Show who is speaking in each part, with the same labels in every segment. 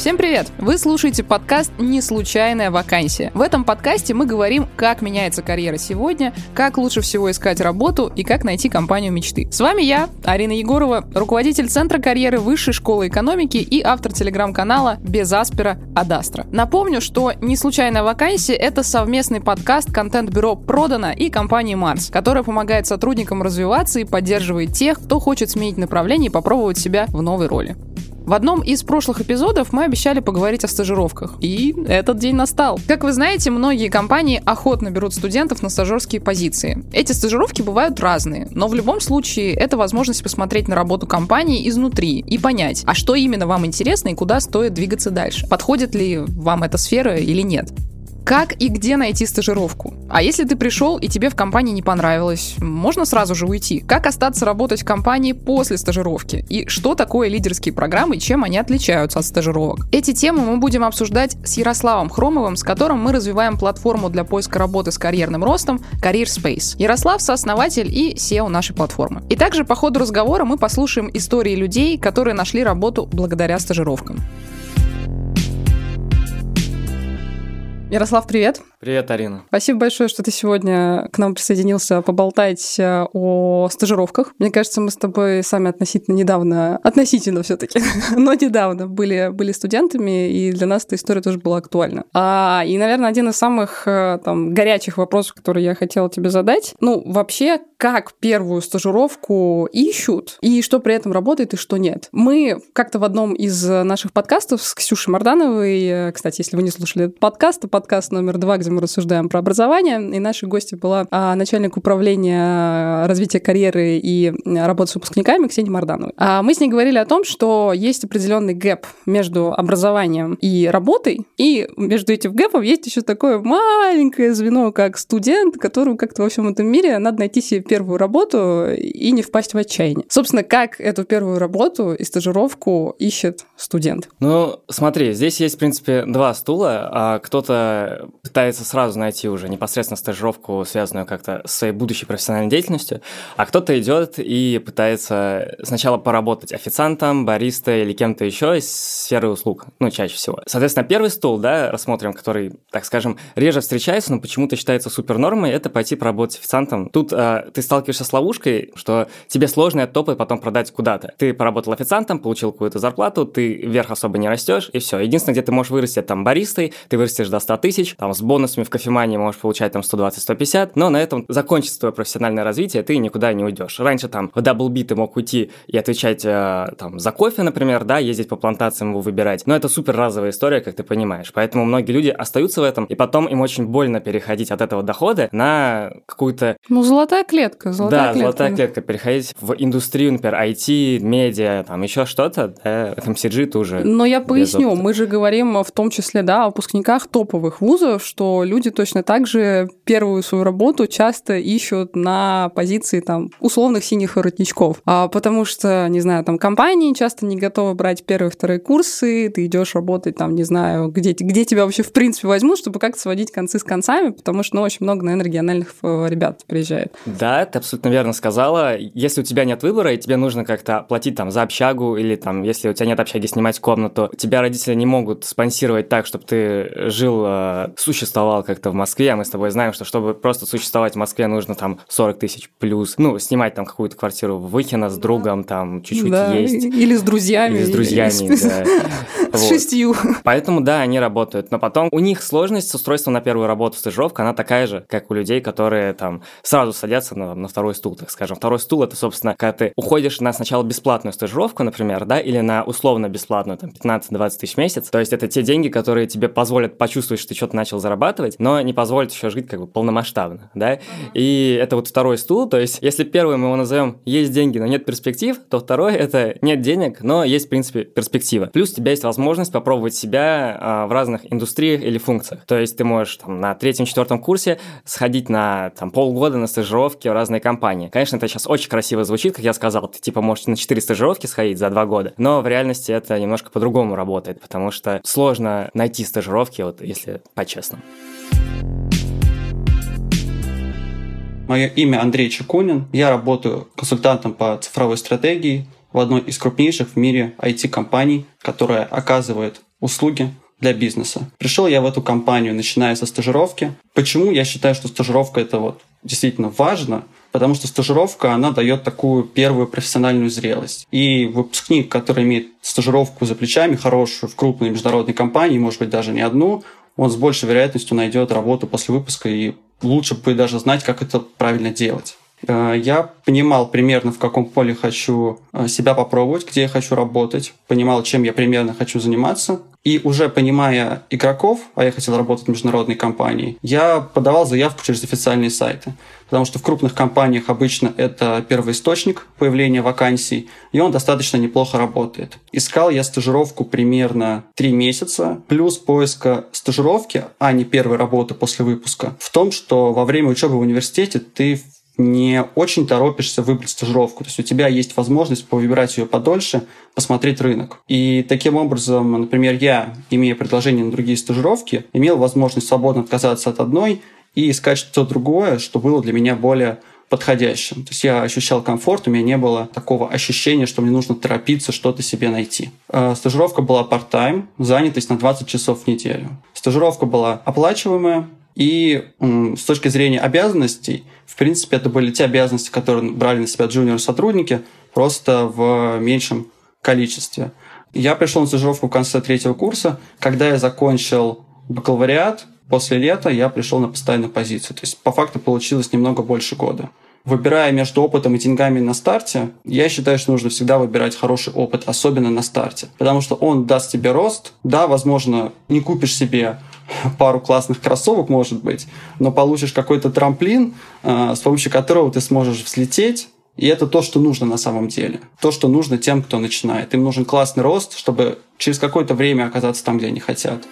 Speaker 1: Всем привет! Вы слушаете подкаст «Не случайная вакансия». В этом подкасте мы говорим, как меняется карьера сегодня, как лучше всего искать работу и как найти компанию мечты. С вами я, Арина Егорова, руководитель Центра карьеры Высшей школы экономики и автор телеграм-канала «Без Аспера Адастра». Напомню, что «Не случайная вакансия» — это совместный подкаст контент-бюро «Продано» и компании «Марс», которая помогает сотрудникам развиваться и поддерживает тех, кто хочет сменить направление и попробовать себя в новой роли. В одном из прошлых эпизодов мы обещали поговорить о стажировках. И этот день настал. Как вы знаете, многие компании охотно берут студентов на стажерские позиции. Эти стажировки бывают разные, но в любом случае это возможность посмотреть на работу компании изнутри и понять, а что именно вам интересно и куда стоит двигаться дальше. Подходит ли вам эта сфера или нет. Как и где найти стажировку? А если ты пришел и тебе в компании не понравилось, можно сразу же уйти. Как остаться работать в компании после стажировки? И что такое лидерские программы и чем они отличаются от стажировок? Эти темы мы будем обсуждать с Ярославом Хромовым, с которым мы развиваем платформу для поиска работы с карьерным ростом Career Space. Ярослав — сооснователь и SEO нашей платформы. И также по ходу разговора мы послушаем истории людей, которые нашли работу благодаря стажировкам. Ярослав, привет.
Speaker 2: Привет, Арина.
Speaker 1: Спасибо большое, что ты сегодня к нам присоединился поболтать э, о стажировках. Мне кажется, мы с тобой сами относительно недавно, относительно все таки но недавно были, были студентами, и для нас эта история тоже была актуальна. А, и, наверное, один из самых э, там, горячих вопросов, который я хотела тебе задать, ну, вообще, как первую стажировку ищут, и что при этом работает, и что нет. Мы как-то в одном из наших подкастов с Ксюшей Мардановой, э, кстати, если вы не слушали этот подкаст, то подкаст номер два, где мы рассуждаем про образование. И нашей гостью была а, начальник управления развития карьеры и работы с выпускниками Ксения Мардановой. А мы с ней говорили о том, что есть определенный гэп между образованием и работой, и между этим гэпом есть еще такое маленькое звено, как студент, которому как-то во всем этом мире надо найти себе первую работу и не впасть в отчаяние. Собственно, как эту первую работу и стажировку ищет студент?
Speaker 2: Ну, смотри, здесь есть, в принципе, два стула. А пытается сразу найти уже непосредственно стажировку, связанную как-то с своей будущей профессиональной деятельностью, а кто-то идет и пытается сначала поработать официантом, баристой или кем-то еще из сферы услуг, ну, чаще всего. Соответственно, первый стул, да, рассмотрим, который, так скажем, реже встречается, но почему-то считается супер нормой, это пойти поработать официантом. Тут э, ты сталкиваешься с ловушкой, что тебе сложно этот опыт потом продать куда-то. Ты поработал официантом, получил какую-то зарплату, ты вверх особо не растешь, и все. Единственное, где ты можешь вырасти, там, баристой, ты вырастешь до 100 тысяч, там, с бонусами в кофемании можешь получать там 120-150, но на этом закончится твое профессиональное развитие, ты никуда не уйдешь. Раньше там в Double ты мог уйти и отвечать э, там за кофе, например, да, ездить по плантациям его выбирать, но это супер разовая история, как ты понимаешь, поэтому многие люди остаются в этом, и потом им очень больно переходить от этого дохода на какую-то...
Speaker 1: Ну, золотая клетка, золотая
Speaker 2: да,
Speaker 1: клетка.
Speaker 2: золотая клетка, переходить в индустрию, например, IT, медиа, там еще что-то, да, FMCG тоже.
Speaker 1: Но я поясню, мы же говорим в том числе, да, о выпускниках топовых вузов, что люди люди точно так же первую свою работу часто ищут на позиции там условных синих воротничков. А, потому что, не знаю, там компании часто не готовы брать первые, вторые курсы, ты идешь работать там, не знаю, где, где тебя вообще в принципе возьмут, чтобы как-то сводить концы с концами, потому что, ну, очень много, наверное, региональных э, ребят приезжает.
Speaker 2: Да, ты абсолютно верно сказала. Если у тебя нет выбора, и тебе нужно как-то платить там за общагу, или там, если у тебя нет общаги, снимать комнату, тебя родители не могут спонсировать так, чтобы ты жил, существовал как-то в Москве, а мы с тобой знаем, что чтобы просто существовать в Москве, нужно там 40 тысяч плюс, ну, снимать там какую-то квартиру в Выхино с другом, там чуть-чуть да, есть.
Speaker 1: Или с друзьями.
Speaker 2: Или с друзьями, да.
Speaker 1: С шестью.
Speaker 2: Поэтому, да, они работают. Но потом у них сложность с устройством на первую работу, стажировка, она такая же, как у людей, которые там сразу садятся на, на второй стул, так скажем. Второй стул — это, собственно, когда ты уходишь на сначала бесплатную стажировку, например, да, или на условно бесплатную, там, 15-20 тысяч в месяц. То есть это те деньги, которые тебе позволят почувствовать, что ты что-то начал зарабатывать, но не позволит еще жить как бы полномасштабно, да. Uh-huh. И это вот второй стул, то есть если первый мы его назовем «есть деньги, но нет перспектив», то второй – это «нет денег, но есть, в принципе, перспектива». Плюс у тебя есть возможность попробовать себя а, в разных индустриях или функциях. То есть ты можешь там, на третьем-четвертом курсе сходить на там, полгода на стажировки в разные компании. Конечно, это сейчас очень красиво звучит, как я сказал, ты типа можешь на 4 стажировки сходить за 2 года, но в реальности это немножко по-другому работает, потому что сложно найти стажировки, вот если по-честному.
Speaker 3: Мое имя Андрей Чекунин. Я работаю консультантом по цифровой стратегии в одной из крупнейших в мире IT-компаний, которая оказывает услуги для бизнеса. Пришел я в эту компанию, начиная со стажировки. Почему я считаю, что стажировка это вот действительно важно? Потому что стажировка, она дает такую первую профессиональную зрелость. И выпускник, который имеет стажировку за плечами, хорошую в крупной международной компании, может быть, даже не одну, он с большей вероятностью найдет работу после выпуска и лучше бы даже знать, как это правильно делать. Э, я понимал примерно, в каком поле хочу э, себя попробовать, где я хочу работать, понимал, чем я примерно хочу заниматься. И уже понимая игроков, а я хотел работать в международной компании, я подавал заявку через официальные сайты. Потому что в крупных компаниях обычно это первый источник появления вакансий, и он достаточно неплохо работает. Искал я стажировку примерно три месяца, плюс поиска стажировки, а не первой работы после выпуска, в том, что во время учебы в университете ты не очень торопишься выбрать стажировку. То есть у тебя есть возможность повыбирать ее подольше, посмотреть рынок. И таким образом, например, я, имея предложение на другие стажировки, имел возможность свободно отказаться от одной и искать что-то другое, что было для меня более подходящим. То есть я ощущал комфорт, у меня не было такого ощущения, что мне нужно торопиться что-то себе найти. Э, стажировка была part-time, занятость на 20 часов в неделю. Стажировка была оплачиваемая, и с точки зрения обязанностей, в принципе, это были те обязанности, которые брали на себя джуниор-сотрудники, просто в меньшем количестве. Я пришел на стажировку в конце третьего курса. Когда я закончил бакалавриат, после лета я пришел на постоянную позицию. То есть, по факту, получилось немного больше года. Выбирая между опытом и деньгами на старте, я считаю, что нужно всегда выбирать хороший опыт, особенно на старте. Потому что он даст тебе рост. Да, возможно, не купишь себе пару классных кроссовок, может быть, но получишь какой-то трамплин, э, с помощью которого ты сможешь взлететь, и это то, что нужно на самом деле. То, что нужно тем, кто начинает. Им нужен классный рост, чтобы через какое-то время оказаться там, где они хотят.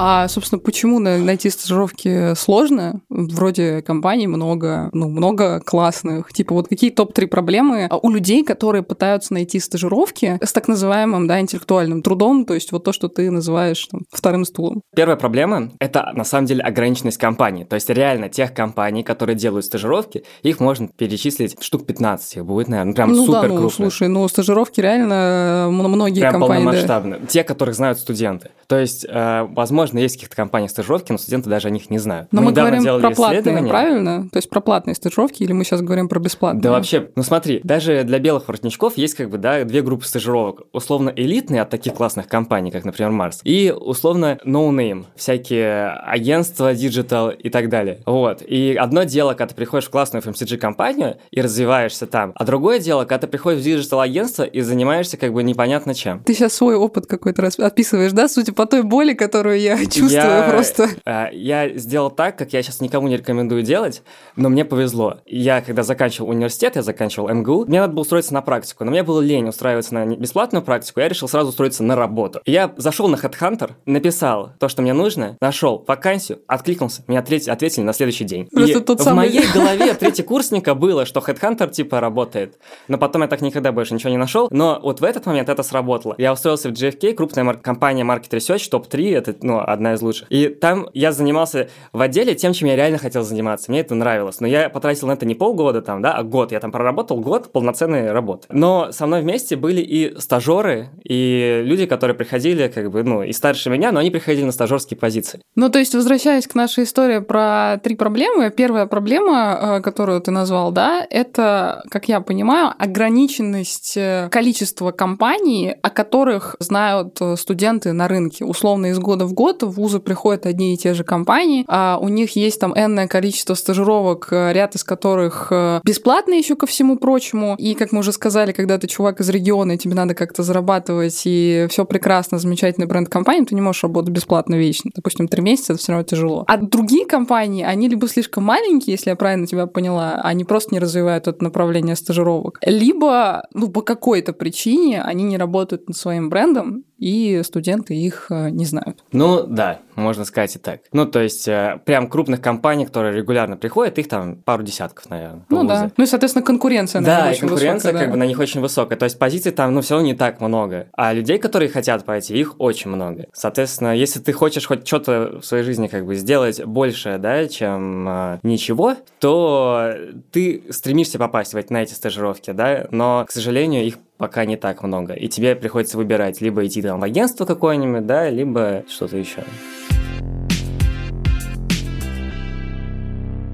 Speaker 1: А, собственно, почему найти стажировки сложно? Вроде компаний много, ну, много классных. Типа, вот какие топ-3 проблемы у людей, которые пытаются найти стажировки с так называемым, да, интеллектуальным трудом, то есть вот то, что ты называешь там, вторым стулом?
Speaker 2: Первая проблема — это, на самом деле, ограниченность компаний. То есть реально тех компаний, которые делают стажировки, их можно перечислить штук 15. Их будет, наверное, прям
Speaker 1: ну,
Speaker 2: супер
Speaker 1: да, ну, слушай, ну, стажировки реально многие прям компании...
Speaker 2: Прям полномасштабно. Да. Те, которых знают студенты. То есть, э, возможно, возможно, есть в каких-то компаниях стажировки, но студенты даже о них не знают.
Speaker 1: Но мы, мы говорим про платные, правильно? То есть про платные стажировки или мы сейчас говорим про бесплатные?
Speaker 2: Да вообще, ну смотри, даже для белых воротничков есть как бы, да, две группы стажировок. Условно элитные от таких классных компаний, как, например, Марс, и условно no-name, всякие агентства, digital и так далее. Вот. И одно дело, когда ты приходишь в классную FMCG-компанию и развиваешься там, а другое дело, когда ты приходишь в digital-агентство и занимаешься как бы непонятно чем.
Speaker 1: Ты сейчас свой опыт какой-то описываешь, да, судя по той боли, которую я чувствую я, просто.
Speaker 2: Э, я сделал так, как я сейчас никому не рекомендую делать, но мне повезло. Я, когда заканчивал университет, я заканчивал МГУ, мне надо было устроиться на практику, но мне было лень устраиваться на бесплатную практику, я решил сразу устроиться на работу. Я зашел на HeadHunter, написал то, что мне нужно, нашел вакансию, откликнулся, меня ответили, ответили на следующий день.
Speaker 1: Просто И тот
Speaker 2: в
Speaker 1: самый...
Speaker 2: моей голове курсника было, что HeadHunter типа работает, но потом я так никогда больше ничего не нашел, но вот в этот момент это сработало. Я устроился в GFK, крупная мар- компания Market Research, топ-3, это ну, одна из лучших. И там я занимался в отделе тем, чем я реально хотел заниматься. Мне это нравилось. Но я потратил на это не полгода там, да, а год. Я там проработал год полноценной работы. Но со мной вместе были и стажеры, и люди, которые приходили, как бы, ну, и старше меня, но они приходили на стажерские позиции.
Speaker 1: Ну, то есть, возвращаясь к нашей истории про три проблемы, первая проблема, э, которую ты назвал, да, это, как я понимаю, ограниченность э, количества компаний, о которых знают э, студенты на рынке. Условно, из года в год в вузы приходят одни и те же компании, а у них есть там энное количество стажировок, э, ряд из которых э, бесплатные еще ко всему прочему. И, как мы уже сказали, когда ты чувак из региона, и тебе надо как-то зарабатывать, и все прекрасно, замечательный бренд компании, ты не можешь работать бесплатно вечно. Допустим, три месяца это все равно тяжело. А другие компании, они либо слишком маленькие, если я правильно тебя поняла, они просто не развивают это направление стажировок, либо, ну, по какой-то причине они не работают над своим брендом, и студенты их э, не знают.
Speaker 2: Ну, да, можно сказать и так. Ну, то есть, э, прям крупных компаний, которые регулярно приходят, их там пару десятков, наверное.
Speaker 1: Ну да. Ну и, соответственно, конкуренция, наверное,
Speaker 2: Да,
Speaker 1: очень
Speaker 2: конкуренция
Speaker 1: высокая, да.
Speaker 2: как бы на них очень высокая. То есть позиций там, ну, все равно не так много. А людей, которые хотят пойти, их очень много. Соответственно, если ты хочешь хоть что-то в своей жизни как бы сделать больше, да, чем э, ничего, то ты стремишься попасть в на эти стажировки, да, но, к сожалению, их пока не так много. И тебе приходится выбирать либо идти там в агентство какое-нибудь, да, либо что-то еще.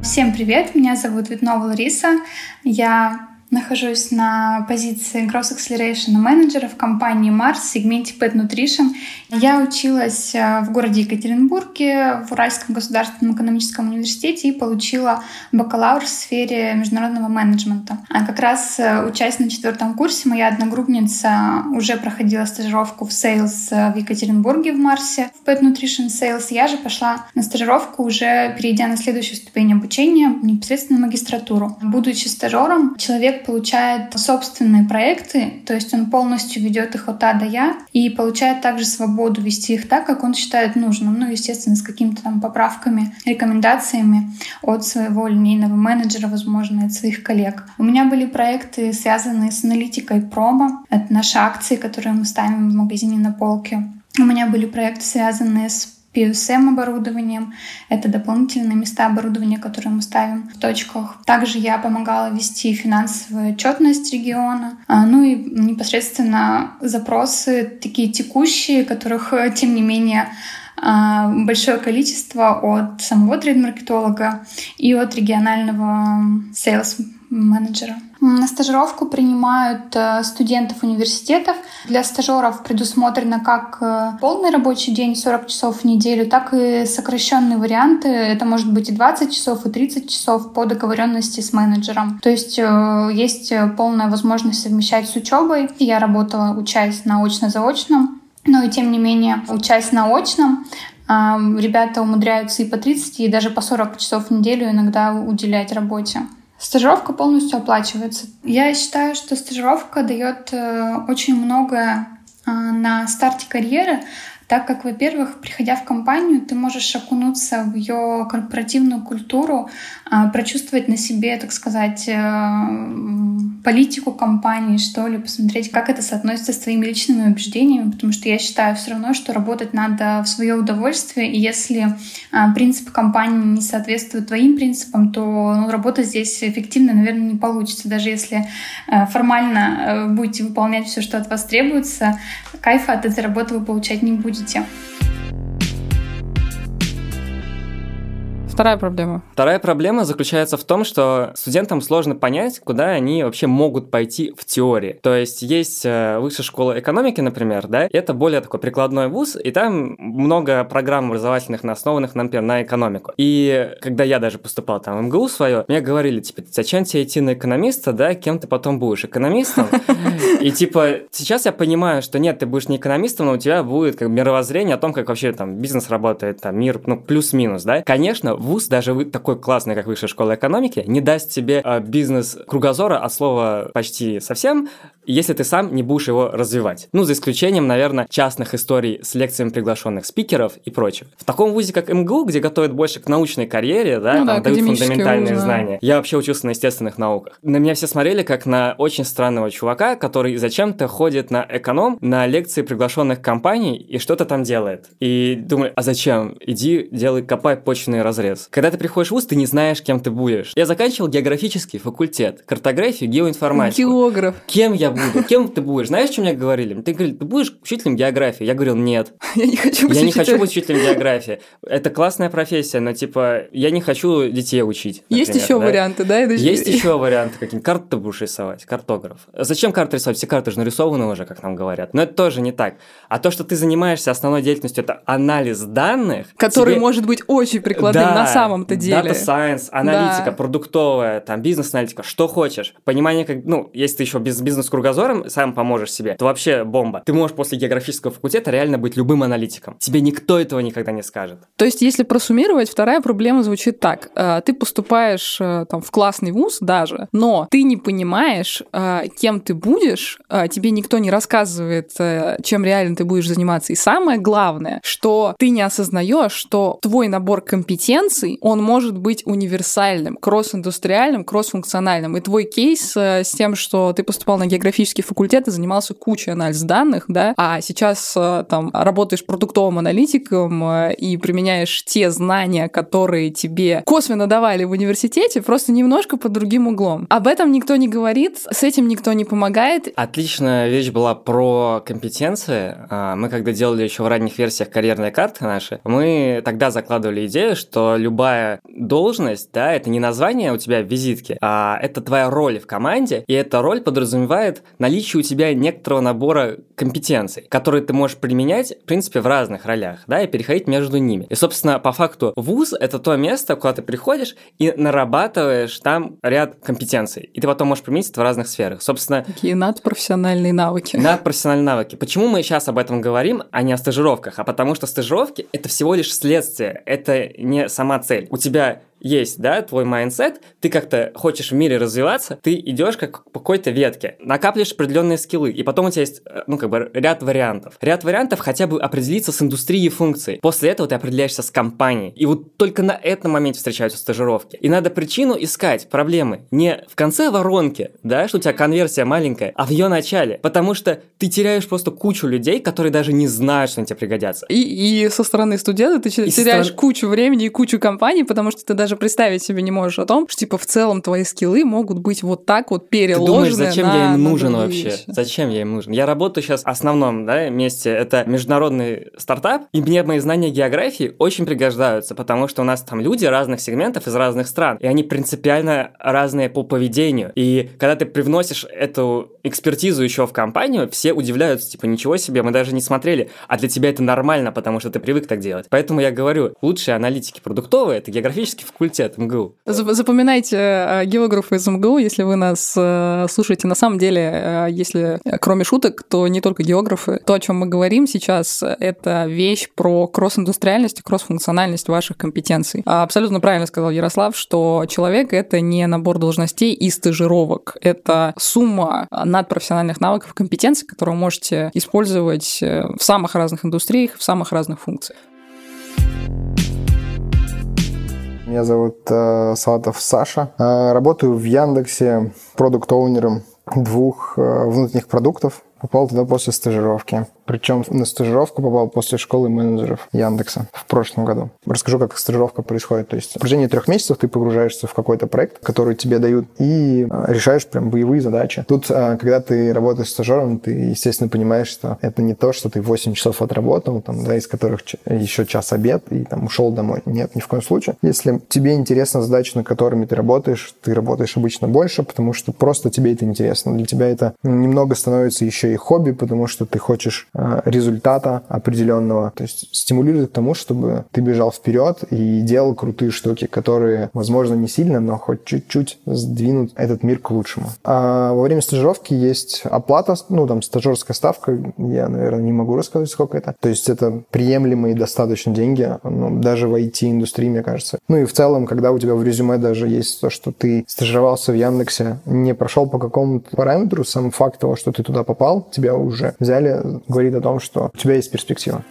Speaker 4: Всем привет, меня зовут Витнова Лариса. Я нахожусь на позиции Gross Acceleration менеджера в компании Mars в сегменте Pet Nutrition. Я училась э, в городе Екатеринбурге в Уральском государственном экономическом университете и получила бакалавр в сфере международного менеджмента. А как раз э, учась на четвертом курсе, моя одногруппница уже проходила стажировку в Sales э, в Екатеринбурге в Марсе, в Pet Nutrition Sales. Я же пошла на стажировку, уже перейдя на следующую ступень обучения, непосредственно магистратуру. Будучи стажером, человек получает собственные проекты, то есть он полностью ведет их от А до Я и получает также свободу вести их так, как он считает нужным. Ну, естественно, с какими-то там поправками, рекомендациями от своего линейного менеджера, возможно, от своих коллег. У меня были проекты, связанные с аналитикой промо. Это наши акции, которые мы ставим в магазине на полке. У меня были проекты, связанные с PSM оборудованием. Это дополнительные места оборудования, которые мы ставим в точках. Также я помогала вести финансовую отчетность региона. А, Ну и непосредственно запросы такие текущие, которых, тем не менее, а, большое количество от самого трейд-маркетолога и от регионального sales менеджера. На стажировку принимают э, студентов университетов. Для стажеров предусмотрено как э, полный рабочий день, 40 часов в неделю, так и сокращенные варианты. Это может быть и 20 часов, и 30 часов по договоренности с менеджером. То есть э, есть полная возможность совмещать с учебой. Я работала, учась на очно-заочном, но и тем не менее, учась на очном, ребята умудряются и по 30, и даже по 40 часов в неделю иногда уделять работе. Стажировка полностью оплачивается. Я считаю, что стажировка дает э, очень многое э, на старте карьеры, так как, во-первых, приходя в компанию, ты можешь окунуться в ее корпоративную культуру, прочувствовать на себе, так сказать, э, политику компании, что ли, посмотреть, как это соотносится с твоими личными убеждениями, потому что я считаю все равно, что работать надо в свое удовольствие, и если а, принципы компании не соответствуют твоим принципам, то ну, работа здесь эффективно, наверное, не получится, даже если э, формально э, будете выполнять все, что от вас требуется, кайфа от этой работы вы получать не будете
Speaker 1: Вторая проблема.
Speaker 2: Вторая проблема заключается в том, что студентам сложно понять, куда они вообще могут пойти в теории. То есть есть э, высшая школа экономики, например, да, это более такой прикладной вуз, и там много программ образовательных, основанных, например, на экономику. И когда я даже поступал там в МГУ свое, мне говорили, типа, зачем тебе идти на экономиста, да, кем ты потом будешь, экономистом? И типа, сейчас я понимаю, что нет, ты будешь не экономистом, но у тебя будет как мировоззрение о том, как вообще там бизнес работает, там мир, ну, плюс-минус, да. Конечно, вуз, даже такой классный, как высшая школа экономики, не даст тебе э, бизнес кругозора от слова почти совсем, если ты сам не будешь его развивать. Ну, за исключением, наверное, частных историй с лекциями приглашенных спикеров и прочего. В таком вузе, как МГУ, где готовят больше к научной карьере, да,
Speaker 1: Ну да,
Speaker 2: там дают
Speaker 1: академический
Speaker 2: фундаментальные
Speaker 1: вуз, да.
Speaker 2: знания. Я вообще учился на естественных науках. На меня все смотрели как на очень странного чувака, который зачем-то ходит на эконом, на лекции приглашенных компаний и что-то там делает. И думаю, а зачем? Иди, делай, копай почвенный разрез. Когда ты приходишь в вуз, ты не знаешь, кем ты будешь. Я заканчивал географический факультет, картографию, геоинформатику.
Speaker 1: Географ.
Speaker 2: Кем я буду? Кем ты будешь? Знаешь, что мне говорили? Ты говорили, ты будешь учителем географии? Я говорил, нет.
Speaker 1: Я не хочу быть
Speaker 2: Я не хочу быть учителем географии. Это классная профессия, но типа я не хочу детей учить.
Speaker 1: Есть еще варианты, да?
Speaker 2: Есть еще варианты какие-нибудь. Карты ты будешь рисовать, картограф. Зачем карты рисовать? Все карты же нарисованы уже, как нам говорят. Но это тоже не так. А то, что ты занимаешься основной деятельностью, это анализ данных.
Speaker 1: Который
Speaker 2: тебе-
Speaker 1: может быть очень прикладным
Speaker 2: Да,
Speaker 1: на самом-то деле.
Speaker 2: Data science, аналитика,
Speaker 1: Да.
Speaker 2: продуктовая, там, бизнес-аналитика, что хочешь. Понимание, как, ну, если ты еще без бизнес-кругозора кругозором сам поможешь себе, то вообще бомба. Ты можешь после географического факультета реально быть любым аналитиком. Тебе никто этого никогда не скажет.
Speaker 1: То есть, если просуммировать, вторая проблема звучит так. Э, ты поступаешь э, там, в классный вуз даже, но ты не понимаешь, э, кем ты будешь, тебе никто не рассказывает, чем реально ты будешь заниматься. И самое главное, что ты не осознаешь, что твой набор компетенций, он может быть универсальным, кросс-индустриальным, кросс-функциональным. И твой кейс с тем, что ты поступал на географический факультет и занимался кучей анализ данных, да, а сейчас там работаешь продуктовым аналитиком и применяешь те знания, которые тебе косвенно давали в университете, просто немножко под другим углом. Об этом никто не говорит, с этим никто не помогает.
Speaker 2: Отличная вещь была про компетенции. А, мы когда делали еще в ранних версиях карьерной карты наши, мы тогда закладывали идею, что любая должность, да, это не название у тебя в визитке, а это твоя роль в команде, и эта роль подразумевает наличие у тебя некоторого набора компетенций, которые ты можешь применять, в принципе, в разных ролях, да, и переходить между ними. И, собственно, по факту вуз — это то место, куда ты приходишь и нарабатываешь там ряд компетенций. И ты потом можешь применить это в разных сферах. Собственно...
Speaker 1: Такие надпрофессиональные навыки.
Speaker 2: Надпрофессиональные навыки. Почему мы сейчас об этом говорим, а не о стажировках? А потому что стажировки — это всего лишь следствие, это не сама цель. У тебя есть, да, твой mindset, ты как-то хочешь в мире развиваться, ты идешь как по какой-то ветке, накапливаешь определенные скиллы, и потом у тебя есть, э, ну, как бы ряд вариантов. Ряд вариантов хотя бы определиться с индустрией функций. После этого ты определяешься с компанией. И вот только на этом моменте встречаются стажировки. И надо причину искать, проблемы. Не в конце воронки, да, что у тебя конверсия маленькая, а в ее начале. Потому что ты теряешь просто кучу людей, которые даже не знают, что они тебе пригодятся.
Speaker 1: И, и со стороны студента ты и теряешь стороны... кучу времени и кучу компаний, потому что ты даже даже представить себе не можешь о том, что, типа, в целом твои скиллы могут быть вот так вот переложены Ты думаешь,
Speaker 2: зачем
Speaker 1: на,
Speaker 2: я им нужен вообще?
Speaker 1: Вещи.
Speaker 2: Зачем я им нужен? Я работаю сейчас в основном да, месте, это международный стартап, и мне мои знания географии очень пригождаются, потому что у нас там люди разных сегментов из разных стран, и они принципиально разные по поведению. И когда ты привносишь эту экспертизу еще в компанию, все удивляются, типа, ничего себе, мы даже не смотрели, а для тебя это нормально, потому что ты привык так делать. Поэтому я говорю, лучшие аналитики продуктовые — это географический факультет МГУ.
Speaker 1: Запоминайте э, географы из МГУ, если вы нас э, слушаете. На самом деле, э, если кроме шуток, то не только географы. То, о чем мы говорим сейчас, это вещь про кросс-индустриальность и кросс-функциональность ваших компетенций. А абсолютно правильно сказал Ярослав, что человек — это не набор должностей и стажировок. Это сумма надпрофессиональных навыков и компетенций, которые вы можете использовать в самых разных индустриях, в самых разных функциях.
Speaker 5: Меня зовут э, Салатов Саша. Э, работаю в Яндексе продукт-оунером двух э, внутренних продуктов. Попал туда после стажировки. Причем на стажировку попал после школы менеджеров Яндекса в прошлом году. Расскажу, как стажировка происходит. То есть в протяжении трех месяцев ты погружаешься в какой-то проект, который тебе дают, и а, решаешь прям боевые задачи. Тут, а, когда ты работаешь стажером, ты, естественно, понимаешь, что это не то, что ты 8 часов отработал, там, да, из которых еще час обед, и там ушел домой. Нет, ни в коем случае. Если тебе интересна задача, над которыми ты работаешь, ты работаешь обычно больше, потому что просто тебе это интересно. Для тебя это немного становится еще и хобби, потому что ты хочешь результата определенного. То есть стимулирует к тому, чтобы ты бежал вперед и делал крутые штуки, которые, возможно, не сильно, но хоть чуть-чуть сдвинут этот мир к лучшему. А во время стажировки есть оплата, ну, там, стажерская ставка, я, наверное, не могу рассказать, сколько это. То есть это приемлемые достаточно деньги, ну, даже в IT-индустрии, мне кажется. Ну и в целом, когда у тебя в резюме даже есть то, что ты стажировался в Яндексе, не прошел по какому-то параметру, сам факт того, что ты туда попал, тебя уже взяли, говорит говорит о том, что у тебя есть перспектива.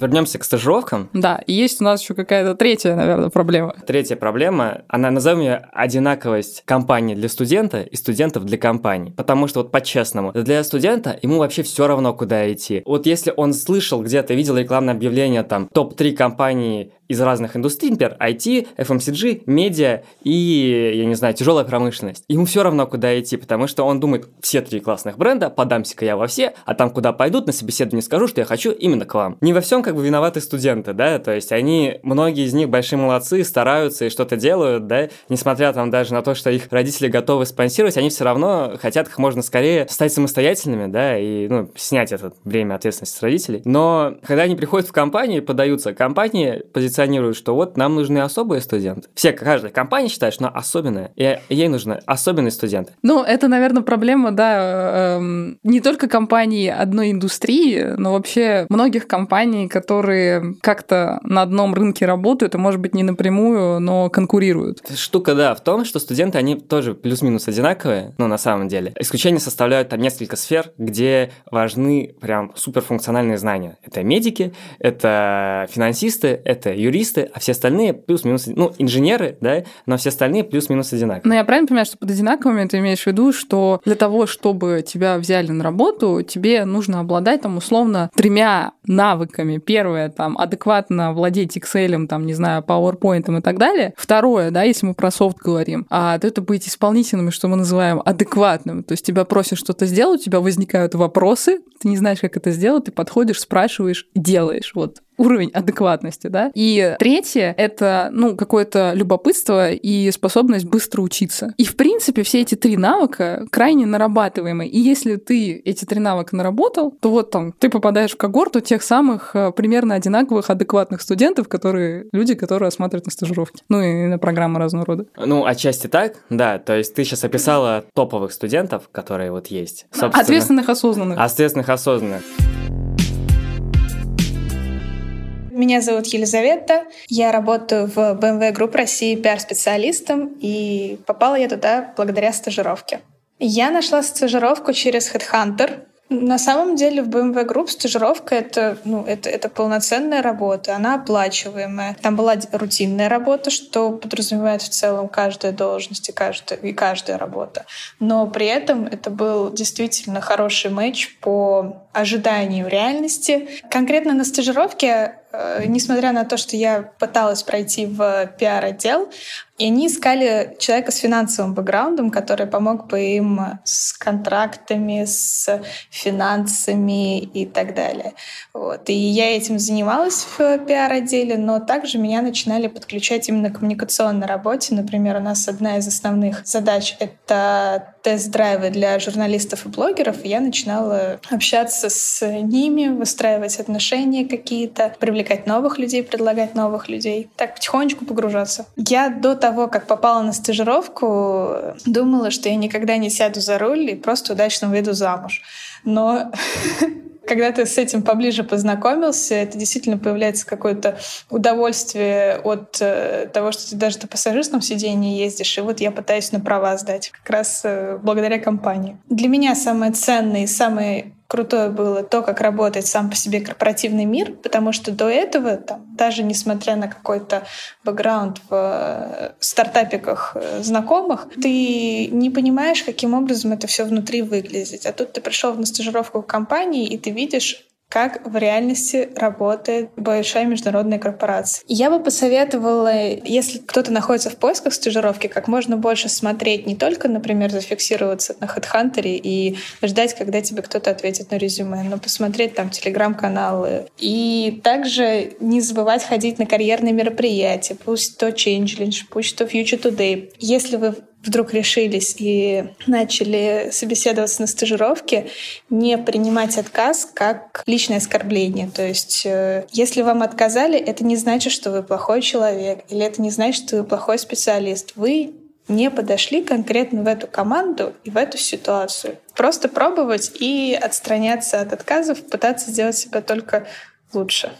Speaker 2: Вернемся к стажировкам.
Speaker 1: Да, и есть у нас еще какая-то третья, наверное, проблема.
Speaker 2: Третья проблема, она назовем ее одинаковость компании для студента и студентов для компании. Потому что вот по-честному, для студента ему вообще все равно, куда идти. Вот если он слышал где-то, видел рекламное объявление там топ-3 компании из разных индустрий, например, IT, FMCG, медиа и, я не знаю, тяжелая промышленность. Ему все равно, куда идти, потому что он думает, все три классных бренда, подамся-ка я во все, а там, куда пойдут, на собеседование скажу, что я хочу именно к вам. Не во всем как бы виноваты студенты, да, то есть они, многие из них большие молодцы, стараются и что-то делают, да, несмотря там даже на то, что их родители готовы спонсировать, они все равно хотят как можно скорее стать самостоятельными, да, и, ну, снять это бремя ответственности с родителей. Но когда они приходят в компанию подаются, компании позиционируют позиционируют, что вот нам нужны особые студенты. Все, каждая компания считает, что она особенная, и ей нужны особенные студенты.
Speaker 1: Ну, это, наверное, проблема, да, эм, не только компаний одной индустрии, но вообще многих компаний, которые как-то на одном рынке работают, и, может быть, не напрямую, но конкурируют.
Speaker 2: Штука, да, в том, что студенты, они тоже плюс-минус одинаковые, ну, на самом деле. Исключение составляют там несколько сфер, где важны прям суперфункциональные знания. Это медики, это финансисты, это юристы, а все остальные плюс-минус, ну, инженеры, да, но все остальные плюс-минус одинаковые.
Speaker 1: Но я правильно понимаю, что под одинаковыми ты имеешь в виду, что для того, чтобы тебя взяли на работу, тебе нужно обладать там условно тремя навыками. Первое, там, адекватно владеть Excel, там, не знаю, PowerPoint и так далее. Второе, да, если мы про софт говорим, а, то это быть исполнительным, что мы называем адекватным. То есть тебя просят что-то сделать, у тебя возникают вопросы, ты не знаешь, как это сделать, ты подходишь, спрашиваешь, делаешь. Вот уровень адекватности, да. И третье — это, ну, какое-то любопытство и способность быстро учиться. И, в принципе, все эти три навыка крайне нарабатываемы. И если ты эти три навыка наработал, то вот там ты попадаешь в когорту тех самых э, примерно одинаковых, адекватных студентов, которые люди, которые осматривают на стажировке. Ну, и на программы разного рода.
Speaker 2: Ну, отчасти так, да. То есть ты сейчас описала топовых студентов, которые вот есть.
Speaker 1: Собственно, ответственных, осознанных.
Speaker 2: Ответственных, осознанных.
Speaker 6: Меня зовут Елизавета. Я работаю в BMW Group России пиар-специалистом, и попала я туда благодаря стажировке. Я нашла стажировку через Headhunter. На самом деле в BMW Group стажировка это, ну, это, это полноценная работа, она оплачиваемая. Там была рутинная работа, что подразумевает в целом каждая должность и каждая, и каждая работа. Но при этом это был действительно хороший матч по ожиданию реальности. Конкретно на стажировке несмотря на то, что я пыталась пройти в пиар-отдел, и они искали человека с финансовым бэкграундом, который помог бы им с контрактами, с финансами и так далее. Вот. И я этим занималась в пиар-отделе, но также меня начинали подключать именно к коммуникационной работе. Например, у нас одна из основных задач — это тест-драйвы для журналистов и блогеров, и я начинала общаться с ними, выстраивать отношения какие-то, привлекать новых людей, предлагать новых людей, так потихонечку погружаться. Я до того, как попала на стажировку, думала, что я никогда не сяду за руль и просто удачно выйду замуж. Но когда ты с этим поближе познакомился, это действительно появляется какое-то удовольствие от э, того, что ты даже на пассажирском сидении ездишь. И вот я пытаюсь на права сдать, как раз э, благодаря компании. Для меня самое ценное и самое крутое было то, как работает сам по себе корпоративный мир, потому что до этого, там, даже несмотря на какой-то бэкграунд в э, стартапиках э, знакомых, ты не понимаешь, каким образом это все внутри выглядит. А тут ты пришел на стажировку в компании, и ты видишь как в реальности работает большая международная корпорация. Я бы посоветовала, если кто-то находится в поисках стажировки, как можно больше смотреть не только, например, зафиксироваться на HeadHunter и ждать, когда тебе кто-то ответит на резюме, но посмотреть там телеграм-каналы. И также не забывать ходить на карьерные мероприятия, пусть то Changelinge, пусть то Future Today. Если вы вдруг решились и начали собеседоваться на стажировке, не принимать отказ как личное оскорбление. То есть, э, если вам отказали, это не значит, что вы плохой человек, или это не значит, что вы плохой специалист. Вы не подошли конкретно в эту команду и в эту ситуацию. Просто пробовать и отстраняться от отказов, пытаться сделать себя только лучше.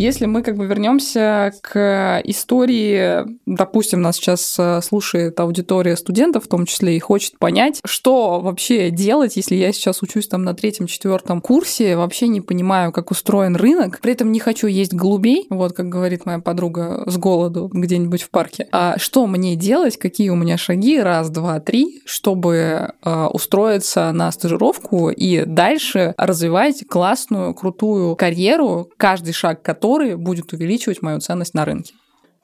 Speaker 1: Если мы как бы вернемся к истории, допустим, нас сейчас э, слушает аудитория студентов, в том числе, и хочет понять, что вообще делать, если я сейчас учусь там на третьем-четвертом курсе, вообще не понимаю, как устроен рынок, при этом не хочу есть голубей, вот как говорит моя подруга с голоду где-нибудь в парке. А что мне делать, какие у меня шаги, раз, два, три, чтобы э, устроиться на стажировку и дальше развивать классную, крутую карьеру, каждый шаг которой который будет увеличивать мою ценность на рынке.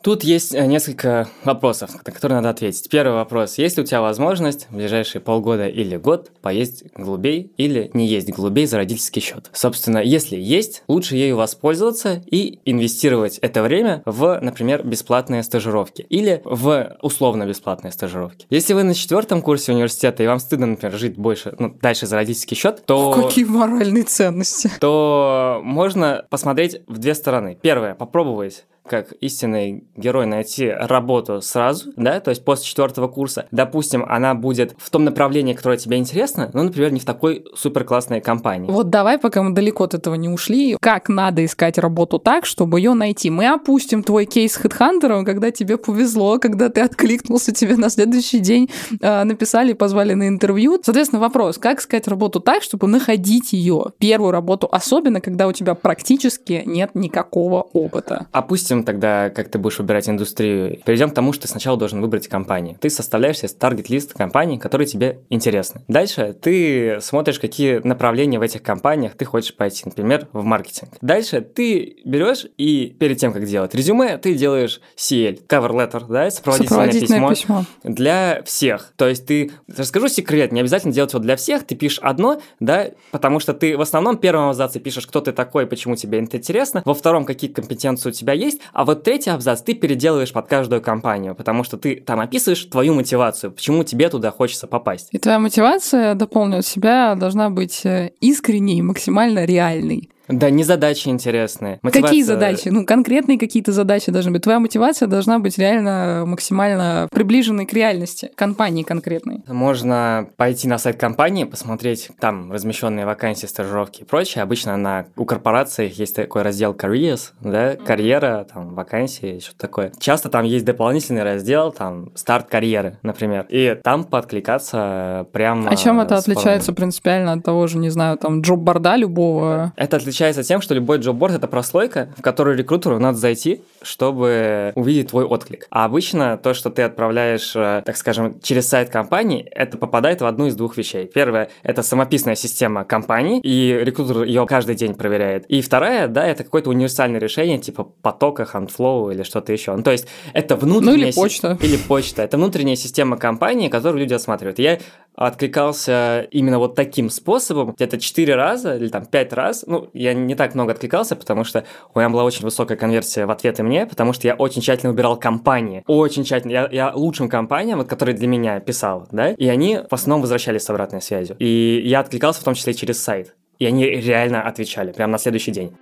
Speaker 2: Тут есть э, несколько вопросов, на которые надо ответить. Первый вопрос. Есть ли у тебя возможность в ближайшие полгода или год поесть голубей или не есть голубей за родительский счет? Собственно, если есть, лучше ею воспользоваться и инвестировать это время в, например, бесплатные стажировки или в условно-бесплатные стажировки. Если вы на четвертом курсе университета и вам стыдно, например, жить больше, ну, дальше за родительский счет, то...
Speaker 1: Какие моральные ценности.
Speaker 2: То можно посмотреть в две стороны. Первое, попробовать как истинный герой найти работу сразу, да, то есть после четвертого курса, допустим, она будет в том направлении, которое тебе интересно, но, например, не в такой супер классной компании.
Speaker 1: Вот давай, пока мы далеко от этого не ушли, как надо искать работу так, чтобы ее найти. Мы опустим твой кейс с HeadHunter, когда тебе повезло, когда ты откликнулся, тебе на следующий день э, написали, позвали на интервью. Соответственно, вопрос, как искать работу так, чтобы находить ее, первую работу, особенно когда у тебя практически нет никакого опыта.
Speaker 2: Опустим допустим, тогда как ты будешь выбирать индустрию? Перейдем к тому, что ты сначала должен выбрать компанию. Ты составляешь себе таргет-лист компаний, которые тебе интересны. Дальше ты смотришь, какие направления в этих компаниях ты хочешь пойти, например, в маркетинг. Дальше ты берешь и перед тем, как делать резюме, ты делаешь CL, cover letter, да, сопроводительное,
Speaker 1: Сопроводительное
Speaker 2: письмо,
Speaker 1: письмо.
Speaker 2: для всех. То есть ты, расскажу секрет, не обязательно делать его для всех, ты пишешь одно, да, потому что ты в основном в первом абзаце пишешь, кто ты такой, почему тебе это интересно, во втором, какие компетенции у тебя есть, а вот третий абзац ты переделываешь под каждую компанию, потому что ты там описываешь твою мотивацию, почему тебе туда хочется попасть.
Speaker 1: И твоя мотивация, дополню себя, должна быть э, искренней максимально реальной.
Speaker 2: Да, не задачи интересные.
Speaker 1: Какие
Speaker 2: Мотивация-
Speaker 1: задачи? Ну, конкретные какие-то задачи должны быть. Твоя мотивация должна быть реально максимально приближенной к реальности, компании конкретной.
Speaker 2: Можно пойти на сайт компании, посмотреть там размещенные вакансии, стажировки и прочее. Обычно на, у корпораций есть такой раздел careers, да, карьера, там, вакансии, что-то такое. Часто там есть дополнительный раздел, там, старт карьеры, например. И там подкликаться прямо...
Speaker 1: А чем это отличается
Speaker 2: формой.
Speaker 1: принципиально от того же, не знаю, там, джоб-борда любого?
Speaker 2: Это отличается тем, что любой джобборд — это прослойка, в которую рекрутеру надо зайти, чтобы увидеть твой отклик. А обычно то, что ты отправляешь, э, так скажем, через сайт компании, это попадает в одну из двух вещей. Первое — это самописная система компании, и рекрутер ее каждый день проверяет. И вторая, да, это какое-то универсальное решение, типа потока, handflow или что-то еще. Ну, то есть это внутренняя...
Speaker 1: Ну, или почта.
Speaker 2: Или почта. Это внутренняя система компании, которую люди осматривают. Я откликался именно вот таким способом где-то 4 раза или там 5 раз. Ну, я не так много откликался, потому что у меня была очень высокая конверсия в ответы мне, потому что я очень тщательно выбирал компании. Очень тщательно. Я, я лучшим компаниям, вот, которые для меня писал, да, и они в основном возвращались с обратной связью. И я откликался в том числе через сайт. И они реально отвечали, прямо на следующий день.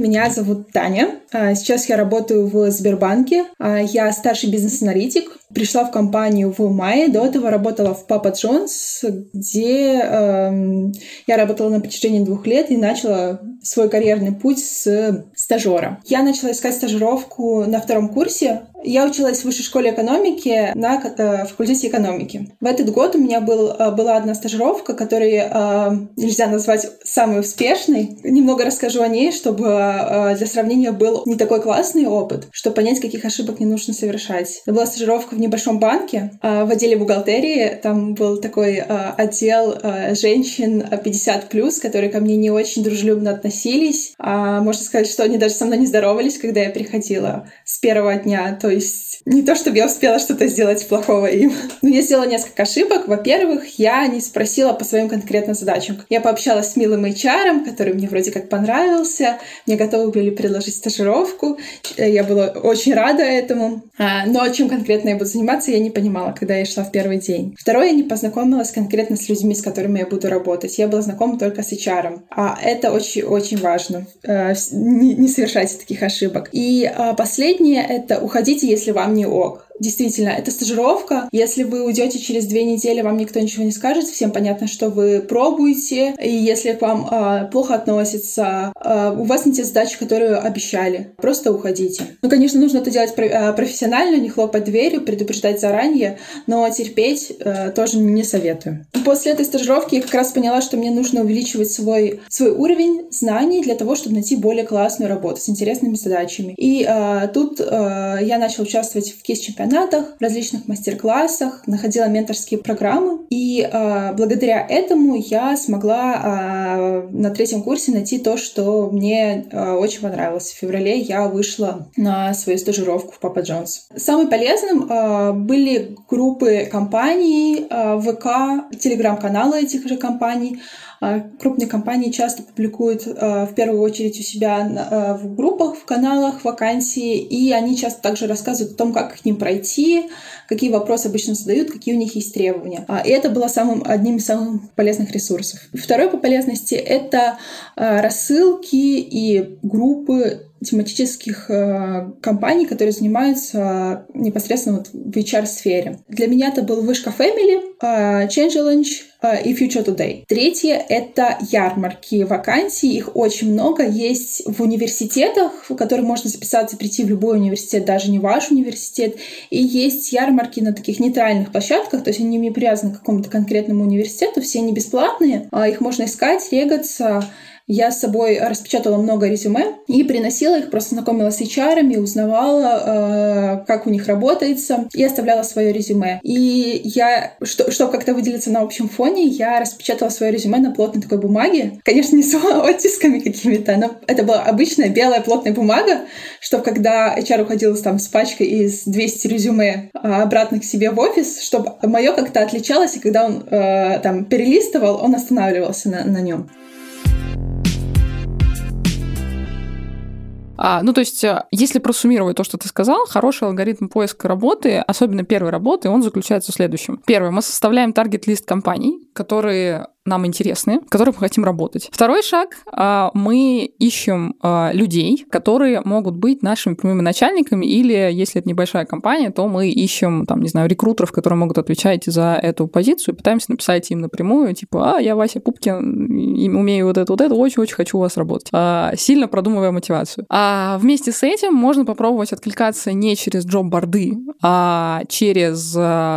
Speaker 7: Меня зовут Таня. А, Сейчас я работаю в Сбербанке. А, Я старший бизнес-аналитик. Пришла в компанию в мае. До этого работала в Папа Джонс, где эм, я работала на протяжении двух лет и начала свой карьерный путь с стажера. Я начала искать стажировку на втором курсе. Я училась в высшей школе экономики на факультете экономики. В этот год у меня был, э, была одна стажировка, которую э, нельзя назвать самой успешной. Немного расскажу о ней, чтобы э, для сравнения был не такой классный опыт, чтобы понять, каких ошибок не нужно совершать. Это была стажировка в небольшом банке, в отделе бухгалтерии. Там был такой отдел женщин э, 50+, которые ко мне не очень дружелюбно относились. А, можно сказать, что они даже со мной не здоровались, когда я приходила с первого дня. То есть не то, чтобы я успела что-то сделать плохого им. Но я сделала несколько ошибок. Во-первых, я не спросила по своим конкретным задачам. Я пообщалась с милым HR, который мне вроде как понравился. Мне готовы были предложить стажировку. Я была очень рада этому. А, Но чем конкретно я буду заниматься, я не понимала, когда я шла в первый день. Второе, я не познакомилась конкретно с людьми, с которыми я буду работать. Я была знакома только с HR. А это очень-очень важно. Э, Не совершайте таких ошибок. И а, последнее — это уходите, если вам не ок. Действительно, это стажировка. Если вы уйдете через две недели, вам никто ничего не скажет. Всем понятно, что вы пробуете. И если к вам а, плохо относятся, а, у вас не те задачи, которые обещали. Просто уходите. Ну, конечно, нужно это делать а, профессионально, не хлопать дверью, предупреждать заранее, но терпеть э, тоже не советую. После этой стажировки я как раз поняла, что мне нужно увеличивать свой, свой уровень знаний для того, чтобы найти более классную работу с интересными задачами. И э, тут э, я начала участвовать в кейс-чемпионате чемпионатах, различных мастер-классах, находила менторские программы. И э, благодаря этому я смогла э, на третьем курсе найти то, что мне э, очень понравилось. В феврале я вышла на свою стажировку в Папа Джонс. Самым полезным э, были группы компаний, э, ВК, телеграм-каналы этих же компаний, крупные компании часто публикуют а, в первую очередь у себя а, в группах, в каналах вакансии, и они часто также рассказывают о том, как к ним пройти, какие вопросы обычно задают, какие у них есть требования. И это было самым, одним из самых полезных ресурсов. Второе по полезности — это рассылки и группы тематических э, компаний, которые занимаются непосредственно вот в HR-сфере. Для меня это был Вышка Family, э, Change Challenge э, и Future Today. Третье — это ярмарки вакансий. Их очень много. Есть в университетах, в которые можно записаться, прийти в любой университет, даже не ваш университет. И есть ярмарки на таких нейтральных площадках, то есть они не привязаны к какому-то конкретному университету, все они бесплатные. А их можно искать, регаться я с собой распечатала много резюме и приносила их, просто знакомилась с HR, узнавала, э, как у них работается, и оставляла свое резюме. И я, что, чтобы как-то выделиться на общем фоне, я распечатала свое резюме на плотной такой бумаге. Конечно, не с оттисками какими-то, но это была обычная белая плотная бумага, чтобы когда HR уходил там с пачкой из 200 резюме а, обратно к себе в офис, чтобы мое как-то отличалось, и когда он э, там перелистывал, он останавливался на, на нем.
Speaker 1: А, ну, то есть, э, если просуммировать то, что ты сказал, хороший алгоритм поиска работы, особенно первой работы, он заключается в следующем. Первое, мы составляем таргет-лист компаний, которые нам интересны, в которых мы хотим работать. Второй шаг а, мы ищем а, людей, которые могут быть нашими прямыми начальниками, или если это небольшая компания, то мы ищем, там, не знаю, рекрутеров, которые могут отвечать за эту позицию, пытаемся написать им напрямую, типа, а, я Вася Пупкин, умею вот это, вот это, очень-очень хочу у вас работать. А, сильно продумывая мотивацию. А вместе с этим можно попробовать откликаться не через джоб-борды, а через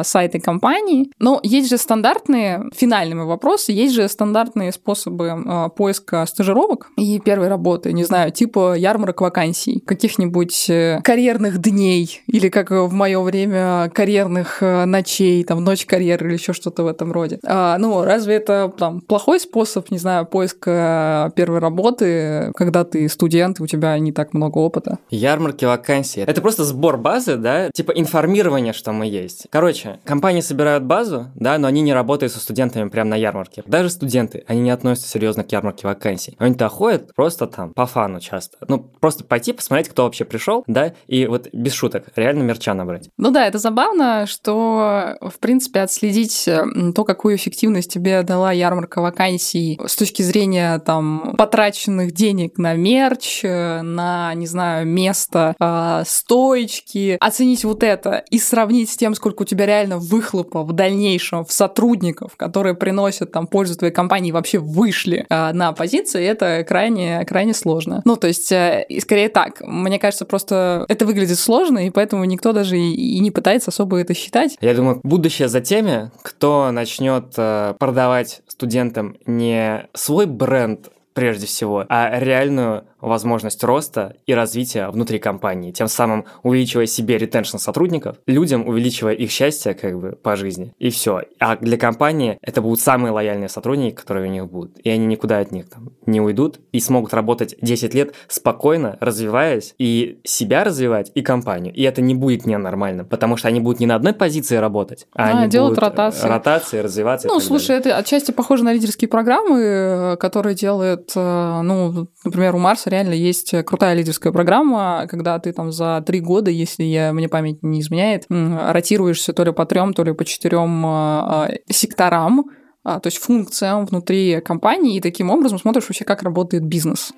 Speaker 1: сайты компании. Но есть же стандартные финальные вопросы, есть же стандартные способы э, поиска стажировок и первой работы, не знаю, типа ярмарок вакансий, каких-нибудь э, карьерных дней или, как в мое время, карьерных э, ночей, там, ночь карьеры или еще что-то в этом роде. А, ну, разве это там плохой способ, не знаю, поиска первой работы, когда ты студент, и у тебя не так много опыта?
Speaker 2: Ярмарки вакансий. Это просто сбор базы, да, типа информирование, что мы есть. Короче, компании собирают базу, да, но они не работают со студентами прямо на ярмарке. Даже студенты, они не относятся серьезно к ярмарке вакансий. Они туда ходят просто там, по фану часто. Ну, просто пойти посмотреть, кто вообще пришел, да, и вот без шуток, реально мерча набрать.
Speaker 1: Ну да, это забавно, что, в принципе, отследить то, какую эффективность тебе дала ярмарка вакансий с точки зрения там потраченных денег на мерч, на, не знаю, место, э, стоечки, оценить вот это и сравнить с тем, сколько у тебя реально выхлопа в дальнейшем в сотрудников, которые приносят там пользу твоей компании вообще вышли э, на позиции, это крайне, крайне сложно. Ну, то есть, э, скорее так, мне кажется, просто это выглядит сложно, и поэтому никто даже и, и не пытается особо это считать.
Speaker 2: Я думаю, будущее за теми, кто начнет э, продавать студентам не свой бренд прежде всего, а реальную возможность роста и развития внутри компании, тем самым увеличивая себе ретеншн сотрудников, людям увеличивая их счастье как бы по жизни, и все. А для компании это будут самые лояльные сотрудники, которые у них будут, и они никуда от них там не уйдут и смогут работать 10 лет спокойно, развиваясь, и себя развивать, и компанию. И это не будет ненормальным, потому что они будут не на одной позиции работать, а, а они
Speaker 1: делают
Speaker 2: будут
Speaker 1: ротации.
Speaker 2: ротации, развиваться.
Speaker 1: Ну, слушай, далее. это отчасти похоже на лидерские программы, э, которые делают, э, ну, например, у Марса реально есть крутая лидерская программа, когда ты там за три года, если я, мне память не изменяет, ротируешься то ли по трем, то ли по четырем а, а, секторам, а, то есть функциям внутри компании, и таким образом смотришь вообще, как работает бизнес.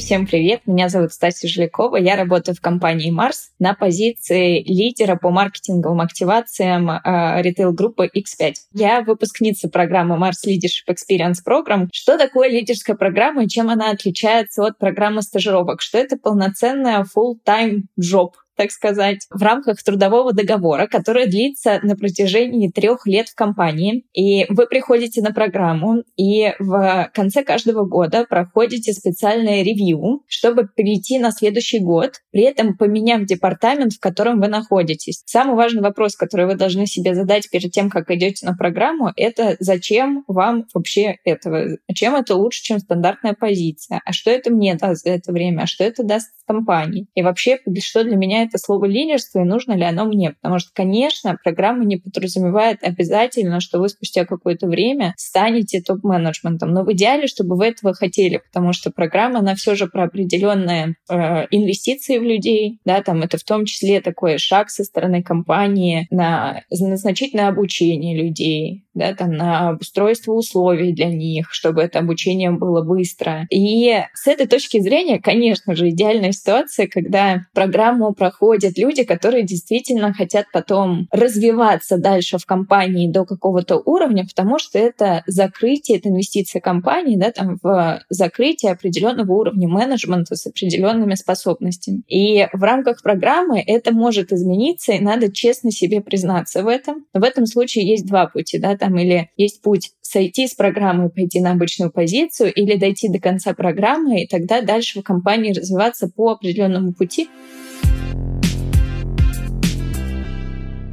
Speaker 8: Всем привет, меня зовут Стася Жилякова, я работаю в компании Марс на позиции лидера по маркетинговым активациям э, ритейл-группы X5. Я выпускница программы Mars Leadership Experience Program. Что такое лидерская программа и чем она отличается от программы стажировок? Что это полноценная full-time job, так сказать, в рамках трудового договора, который длится на протяжении трех лет в компании. И вы приходите на программу, и в конце каждого года проходите специальное ревью, чтобы перейти на следующий год, при этом поменяв департамент, в котором вы находитесь. Самый важный вопрос, который вы должны себе задать перед тем, как идете на программу, это зачем вам вообще этого? Чем это лучше, чем стандартная позиция? А что это мне даст за это время? А что это даст компании? И вообще, что для меня это слово лидерство и нужно ли оно мне? Потому что, конечно, программа не подразумевает обязательно, что вы спустя какое-то время станете топ-менеджментом. Но в идеале, чтобы вы этого хотели, потому что программа, она все же про определенные э, инвестиции в людей, да, там это в том числе такой шаг со стороны компании на, на значительное обучение людей, да, там на обустройство условий для них, чтобы это обучение было быстро. И с этой точки зрения, конечно же, идеальная ситуация, когда программу проходят люди, которые действительно хотят потом развиваться дальше в компании до какого-то уровня, потому что это закрытие, это инвестиция компании, да, там в закрытие определенного уровня менеджмента с определенными способностями. И в рамках программы это может измениться, и надо честно себе признаться в этом. В этом случае есть два пути, да, там или есть путь сойти с программы и пойти на обычную позицию, или дойти до конца программы, и тогда дальше в компании развиваться по определенному пути.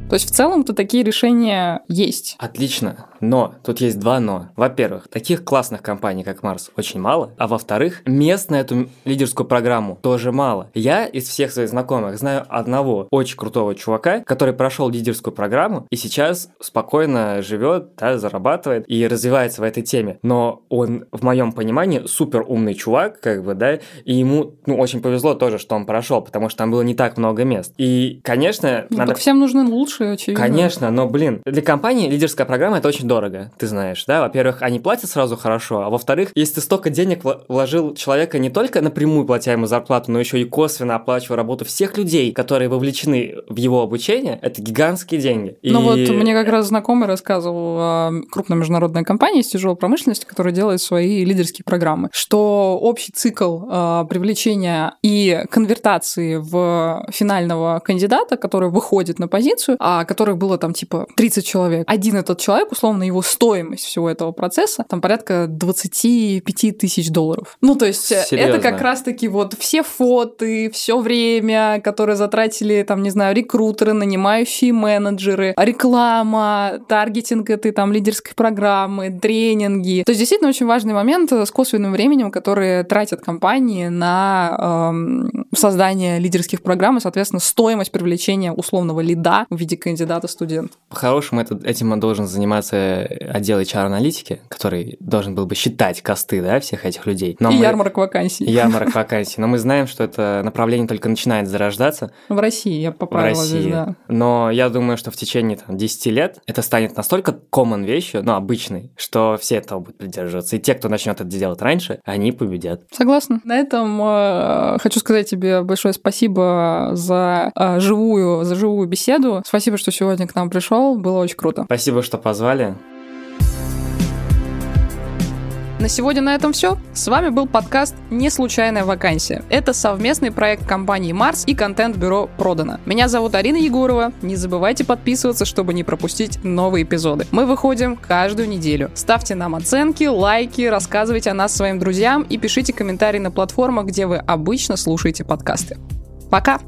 Speaker 1: То есть в целом-то такие решения есть.
Speaker 2: Отлично. Но тут есть два но. Во-первых, таких классных компаний, как Марс, очень мало. А во-вторых, мест на эту лидерскую программу тоже мало. Я из всех своих знакомых знаю одного очень крутого чувака, который прошел лидерскую программу и сейчас спокойно живет, да, зарабатывает и развивается в этой теме. Но он, в моем понимании, супер умный чувак, как бы, да, и ему, ну, очень повезло тоже, что он прошел, потому что там было не так много мест. И, конечно,
Speaker 1: ну,
Speaker 2: надо...
Speaker 1: Так всем нужны лучшие, очевидно.
Speaker 2: Конечно, но, блин, для компании лидерская программа это очень дорого, ты знаешь, да? Во-первых, они платят сразу хорошо, а во-вторых, если ты столько денег вложил человека не только напрямую платя ему зарплату, но еще и косвенно оплачивая работу всех людей, которые вовлечены в его обучение, это гигантские деньги.
Speaker 1: Ну вот мне как раз знакомый рассказывал о крупной международной компании из тяжелой промышленности, которая делает свои лидерские программы, что общий цикл э, привлечения и конвертации в финального кандидата, который выходит на позицию, а которых было там типа 30 человек, один этот человек, условно, условно его стоимость всего этого процесса, там порядка 25 тысяч долларов. Ну, то есть э,
Speaker 2: Серьезно?
Speaker 1: это как раз-таки вот все фото, все время, которые затратили, там, не знаю, рекрутеры, нанимающие менеджеры, реклама, таргетинг этой там лидерской программы, тренинги. То есть действительно очень важный момент с косвенным временем, которые тратят компании на эм, создание лидерских программ и, соответственно, стоимость привлечения условного лида в виде кандидата-студента.
Speaker 2: По-хорошему, этим должен заниматься отдел HR-аналитики, который должен был бы считать косты да, всех этих людей.
Speaker 1: Но и мы... ярмарок вакансий.
Speaker 2: ярмарок вакансий. Но мы знаем, что это направление только начинает зарождаться.
Speaker 1: В России, я поправила
Speaker 2: в России.
Speaker 1: здесь, да.
Speaker 2: Но я думаю, что в течение там, 10 лет это станет настолько common вещью, ну, обычной, что все этого будут придерживаться. И те, кто начнет это делать раньше, они победят.
Speaker 1: Согласна. На этом э, хочу сказать тебе большое спасибо за э, живую, за живую беседу. Спасибо, что сегодня к нам пришел. Было очень круто.
Speaker 2: Спасибо, что позвали.
Speaker 1: На сегодня на этом все. С вами был подкаст «Не случайная вакансия». Это совместный проект компании «Марс» и контент-бюро «Продано». Меня зовут Арина Егорова. Не забывайте подписываться, чтобы не пропустить новые эпизоды. Мы выходим каждую неделю. Ставьте нам оценки, лайки, рассказывайте о нас своим друзьям и пишите комментарии на платформах, где вы обычно слушаете подкасты. Пока!